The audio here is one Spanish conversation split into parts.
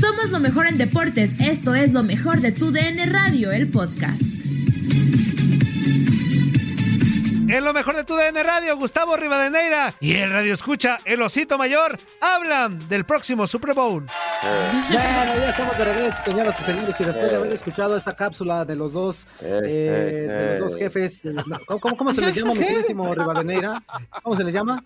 Somos lo mejor en deportes. Esto es lo mejor de tu DN Radio, el podcast. En lo mejor de tu DN Radio, Gustavo Rivadeneira y el Radio Escucha, el Osito Mayor, hablan del próximo Super Bowl. Bueno, ya estamos de regreso, señoras y señores, y después de haber escuchado esta cápsula de los dos, eh, de los dos jefes, ¿cómo, cómo, cómo se les llama, mi queridísimo Rivadeneira? ¿Cómo se les llama?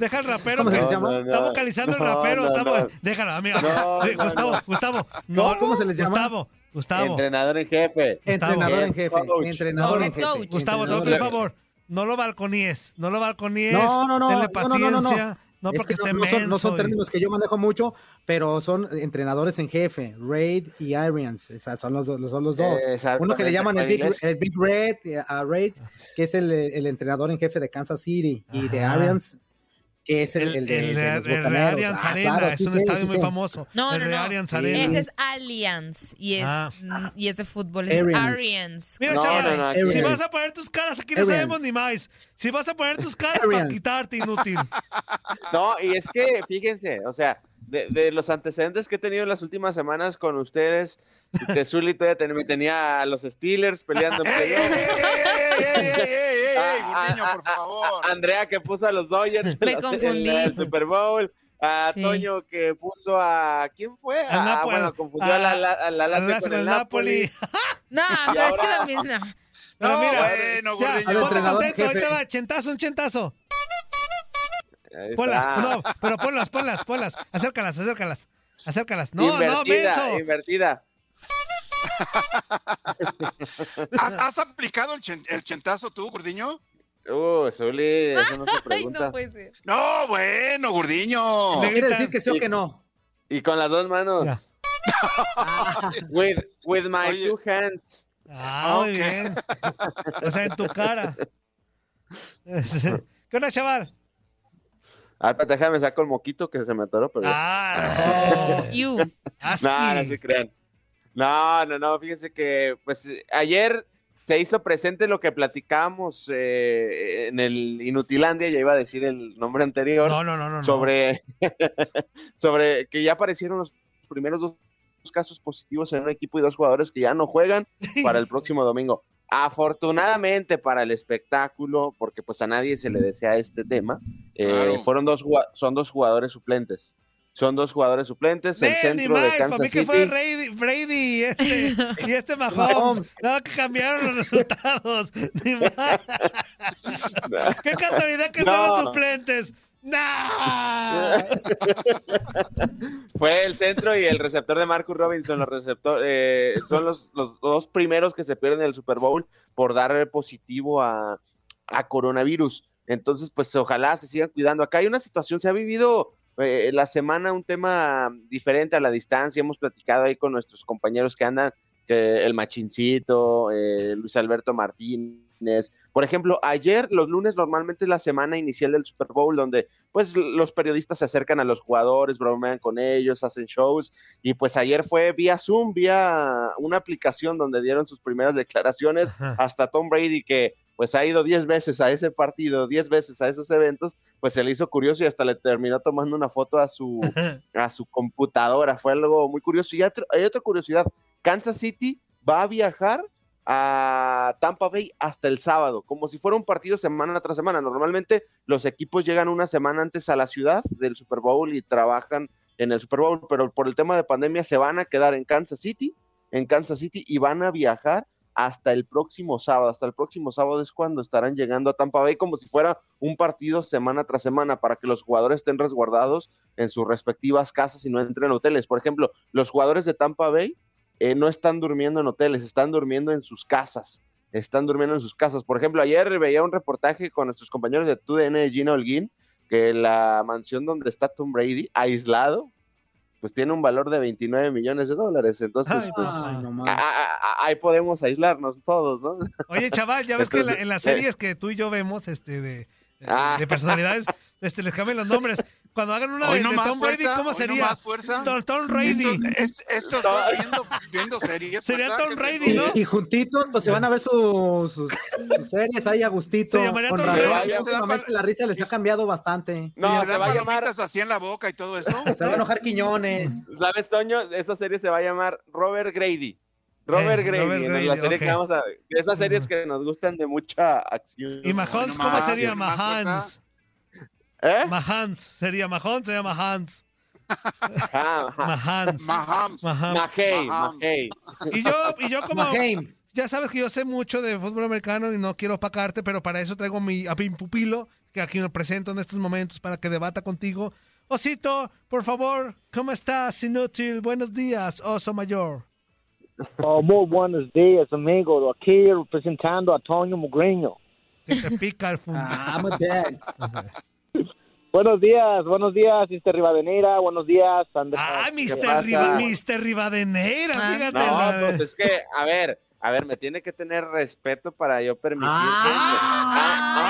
Deja el rapero. ¿Cómo se que- les llama? Está vocalizando el rapero. no, estamos- no. Déjalo, amigo. No, Sí, no, Gustavo, no. Gustavo. No, ¿Cómo se les llama? Gustavo, Gustavo. Entrenador en jefe. Entrenador en jefe, Coach. entrenador en jefe. coach. Gustavo, te voy a favor. No lo balconíes. No lo balconíes. No, no, no. Denle no, no, no, no, no. paciencia. No, Es porque que esté no, no son, no son términos que yo manejo mucho, pero son entrenadores en jefe, Raid y Arians, o sea, son los, dos- son los dos. Uno que le llaman el Big, el Big Red, eh, a Raid, que es el, el entrenador en jefe de Kansas City, y de Ajá. Que es el, El, el de, el, de el, los. Allianz Ah, Arena claro, es sí un sé, estadio sí muy sé. famoso. No, el no, no. Allianz Arena. Ese es Allianz y es, Ah. mm, y es de fútbol, es Arians. Mira, No, si vas a poner tus caras, aquí no sabemos ni más. Si vas a poner tus caras para quitarte, inútil. No, y es que, fíjense, o sea, de, de los antecedentes que he tenido en las últimas semanas con ustedes, que Zully todavía ten- me tenía a los Steelers peleando en playoff. A- a- por favor. a- Andrea que puso a los Dodgers Me en la- confundí. en el Super Bowl. A Sí. Toño que puso a. ¿Quién fue? Al Ah, Napoli, bueno, confundió a, la, la, a la al Lazio Lazio con con el Napoli. Napoli. No, pero es que ahora- también no. Pero No, mira, bueno, ya, ponte contento, jefe. ahorita va, chentazo, un chentazo. Ponlas, no, pero ponlas, ponlas, ponlas. Acércalas, acércalas. Acércalas. No, no, invertida, menso. invertida. ¿Has, has aplicado el, chen- el chentazo tú, Gurdiño? Uh, Zully, eso no se Ay, pregunta. no puede ser. No, bueno, Gurdiño. Le- Quiere decir que sí o que no. Y con las dos manos. Ya. With, with my Oye. two hands. Ah, muy Ok. bien. O sea, en tu cara. ¿Qué onda, chaval? Ah, déjame saco el moquito que se me atoró, pero... Ah, You. Asqui. no, no se crean. No, no, no, fíjense que pues ayer se hizo presente lo que platicábamos eh, en el Inutilandia, ya iba a decir el nombre anterior, No, no, no, no. sobre, sobre que ya aparecieron los primeros dos casos positivos en un equipo y dos jugadores que ya no juegan para el próximo domingo. Afortunadamente para el espectáculo, porque pues a nadie se le desea este tema, eh, Claro. fueron dos, son dos jugadores suplentes. Son dos jugadores suplentes, el centro de más, para Kansas mí que City. fue Brady, Brady y este, y este Mahomes. No, que cambiaron los resultados. Ni más. Qué casualidad que son No. los suplentes. ¡Nah! Fue el centro y el receptor de Marcus Robinson, los receptor, eh, son los, los dos primeros que se pierden en el Super Bowl por dar positivo a, a coronavirus. Entonces, pues ojalá se sigan cuidando. Acá hay una situación, se ha vivido eh, la semana un tema diferente a la distancia. Hemos platicado ahí con nuestros compañeros que andan, que el Machincito, eh, Luis Alberto Martínez. Por ejemplo, ayer, los lunes, normalmente es la semana inicial del Super Bowl, donde pues los periodistas se acercan a los jugadores, bromean con ellos, hacen shows, y pues ayer fue vía Zoom, vía una aplicación donde dieron sus primeras declaraciones, hasta Tom Brady que pues ha ido 10 veces a ese partido, 10 veces a esos eventos, pues se le hizo curioso y hasta le terminó tomando una foto a su, a su computadora, fue algo muy curioso. Y hay otra curiosidad, Kansas City va a viajar a Tampa Bay hasta el sábado, como si fuera un partido semana tras semana. Normalmente los equipos llegan una semana antes a la ciudad del Super Bowl y trabajan en el Super Bowl, pero por el tema de pandemia se van a quedar en Kansas City, en Kansas City y van a viajar hasta el próximo sábado. Hasta el próximo sábado es cuando estarán llegando a Tampa Bay como si fuera un partido semana tras semana para que los jugadores estén resguardados en sus respectivas casas y no entren a hoteles. Por ejemplo, los jugadores de Tampa Bay eh, no están durmiendo en hoteles, están durmiendo en sus casas. Están durmiendo en sus casas. Por ejemplo, ayer veía un reportaje con nuestros compañeros de TUDN, Gina Holguín, que la mansión donde está Tom Brady, aislado, pues tiene un valor de 29 millones de dólares. Entonces, Ay, pues Ay, no a- mames. a- a- ahí podemos aislarnos todos, ¿no? Oye, chaval, ya ves que en, la- en las series que tú y yo vemos, este, de, de- Ah. de personalidades, este, les cambian los nombres. Cuando hagan una de, no Tom Brady, ¿cómo no sería? más fuerza. Tom, Tom Brady. Esto, esto, esto viendo, viendo series. Sería Tom ¿qué es Brady? ¿no? Y, y juntitos, pues se van a ver su- sus, sus series ahí a gustito. Se llamaría Tom Brady. últimamente la risa les ha cambiado bastante. No, ¿Y se se va a llamar, así en la boca y todo eso? Se va a enojar Quiñones. ¿sabes, Toño? Esa serie se va a llamar Robert Grady. Robert Eh, Grady, Robert en Grady, la serie ok. que vamos a de esas series que nos gustan de mucha acción. ¿Y Mahomes no cómo sería? no. Mahans. ¿Eh? Mahans. Sería Mahons, sería Mahans. Ah, ajá. Mahans. Mahams. Maham. Mahey, Mahomes. Mahey. Y yo, y yo como... Maheim. Ya sabes que yo sé mucho de fútbol americano y no quiero opacarte, pero para eso traigo mi, a mi pupilo, que aquí me presento en estos momentos para que debata contigo. Osito, por favor, ¿cómo estás, inútil? Buenos días, oso mayor. Oh, muy buenos días, amigo. Aquí representando a Toño Mugreño. Que te pica el Ah. Buenos días, buenos días, Mr. Rivadeneira. Buenos días, Ander- Ah? Mr. Riva, Mr. Rivadeneira, Ah. fíjate. No, la- pues es que, a ver, a ver, me tiene que tener respeto para yo permitir. Ah,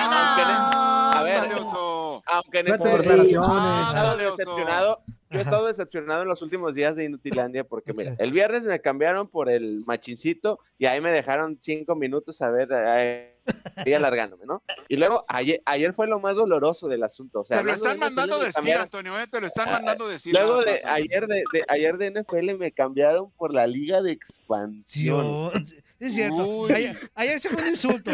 a ver, Ándale, oso. aunque en este- Ándale, oso. decepcionado, yo he estado decepcionado en los últimos días de Inutilandia porque mira, el viernes me cambiaron por el machincito y ahí me dejaron cinco minutos a ver ahí alargándome, ¿no? Y luego ayer, ayer fue lo más doloroso del asunto, o sea, Te lo están mandando NFL, decir, cambiaron- Antonio, ¿eh? Te lo están mandando decir. Luego de ayer de, de- ayer de NFL me cambiaron por la liga de expansión. Sió- Es cierto. Uy. Ayer, ayer se fue un insulto.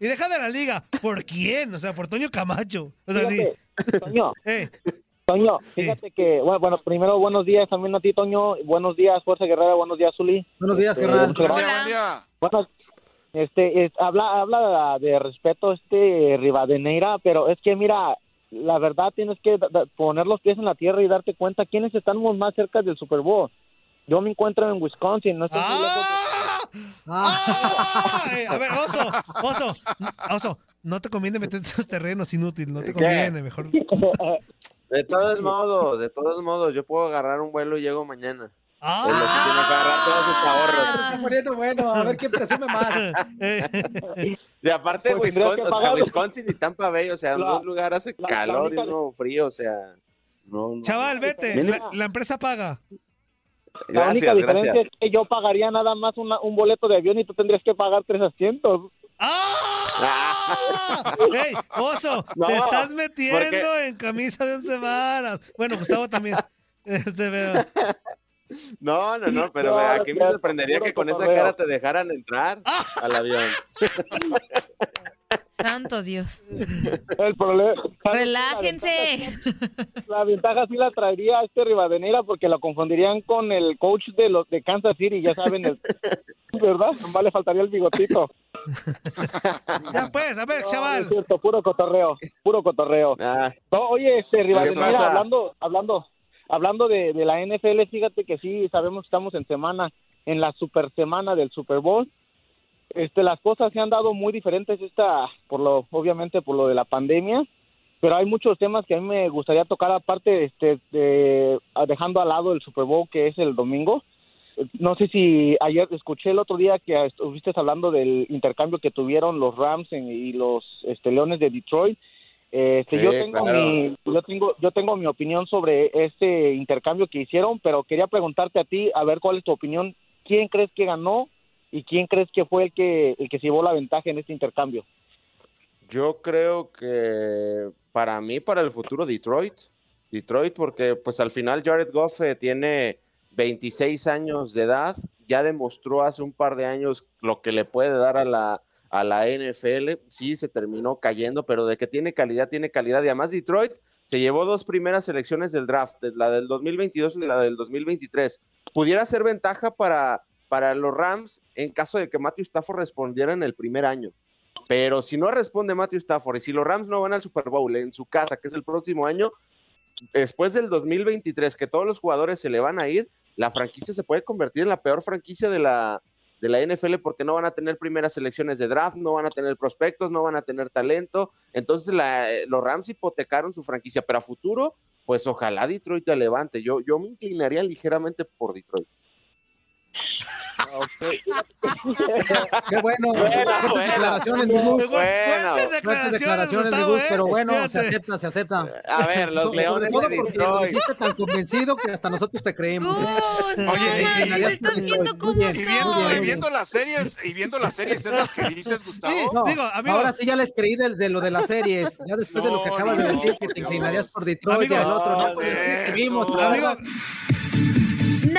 Y deja de la liga. ¿Por quién? O sea, por Toño Camacho. O sea, sí. Toño, Eh, Toño, fíjate que, bueno, bueno, primero buenos días también a ti, Toño. Buenos días, Fuerza Guerrera. Buenos días, Zuli. Buenos días, Este, carnal. Buen día, buen día. Bueno, este, es- habla, habla de respeto este Rivadeneira, pero es que mira, la verdad tienes que da- da- poner los pies en la tierra y darte cuenta quiénes estamos más cerca del Super Bowl. Yo me encuentro en Wisconsin, no estoy muy lejos de- ¡Ah! ¡Ah! Eh, a ver, oso, oso, oso, no te conviene meter en esos terrenos inútil, no te ¿Qué? conviene, mejor. De todos modos, de todos modos, yo puedo agarrar un vuelo y llego mañana. ¡Ah! Es lo que tiene que agarrar todos sus Se ahorros. está poniendo bueno. A ver quién presume más. Y aparte, Pues Wisconsin, o sea, Wisconsin y Tampa Bay, o sea, en La- un lugar hace la- la calor y única- uno frío, o sea. No, no. Chaval, vete, la, la empresa paga. La única Gracias, diferencia gracias. es que yo pagaría nada más una- un boleto de avión y tú tendrías que pagar tres asientos. ¡Ah! ¡Ey, oso! No, te estás metiendo porque- en camisa de once varas. Bueno, Gustavo también. Este, veo. No, no, no, pero No, aquí me sorprendería que con esa cara te dejaran entrar al avión. Santo Dios. El problema. Relájense. La ventaja sí la traería a este Rivadeneira porque la confundirían con el coach de los de Kansas City, ya saben, el- ¿verdad? Nomás le faltaría el bigotito. Ya pues, a ver, No, chaval. es cierto, puro cotorreo, puro cotorreo. Ah, No, oye, este? Rivadeneira, hablando, hablando, hablando de, de la NFL, fíjate que sí, sabemos que estamos en semana, en la super semana del Super Bowl. Este, las cosas se han dado muy diferentes esta, por lo, obviamente por lo de la pandemia, pero hay muchos temas que a mí me gustaría tocar aparte, este, de, dejando al lado el Super Bowl que es el domingo. No sé si ayer escuché el otro día que estuviste hablando del intercambio que tuvieron los Rams en- y los este, Leones de Detroit. Este, Sí, yo tengo claro. mi yo tengo yo tengo mi opinión sobre este intercambio que hicieron, pero quería preguntarte a ti a ver cuál es tu opinión. ¿Quién crees que ganó y quién crees que fue el que el que se llevó la ventaja en este intercambio? yo creo que para mí, para el futuro, Detroit. Detroit, porque pues al final Jared Goff eh, tiene 26 años de edad, ya demostró hace un par de años lo que le puede dar a la, a la NFL. Sí, se terminó cayendo, pero de que tiene calidad, tiene calidad. Y además Detroit se llevó dos primeras selecciones del draft, la del 2022 y la del 2023. Pudiera ser ventaja para, para los Rams en caso de que Matthew Stafford respondiera en el primer año. Pero si no responde Matthew Stafford y si los Rams no van al Super Bowl en su casa, que es el próximo año, después del 2023, que todos los jugadores se le van a ir, la franquicia se puede convertir en la peor franquicia de la, de la NFL porque no van a tener primeras selecciones de draft, no van a tener prospectos, no van a tener talento. Entonces la, eh, los Rams hipotecaron su franquicia, pero a futuro, pues ojalá Detroit te levante. Yo, yo me inclinaría ligeramente por Detroit. Qué bueno. Buena, fuertes buena. declaraciones, mi Gus. Buena, Fuertes Fuertes declaraciones, mi Gustavo, Gus, ¿eh? pero bueno, se acepta, se acepta. A ver, los Sobre Leones todo de porque lo Detroit. dijiste tan convencido que hasta nosotros te no Oye, y- estás viendo cómo Y viendo, son. y viendo las series, y viendo las series esas que dices, Gustavo. Sí. No, Digo, amigo. ahora sí ya les creí de, de lo de las series. Ya después de lo que No, acabas de no, decir, que te inclinarías por Detroit Amigo, y al otro. no, vimos, Amigo.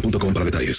boostmobile.com para detalles.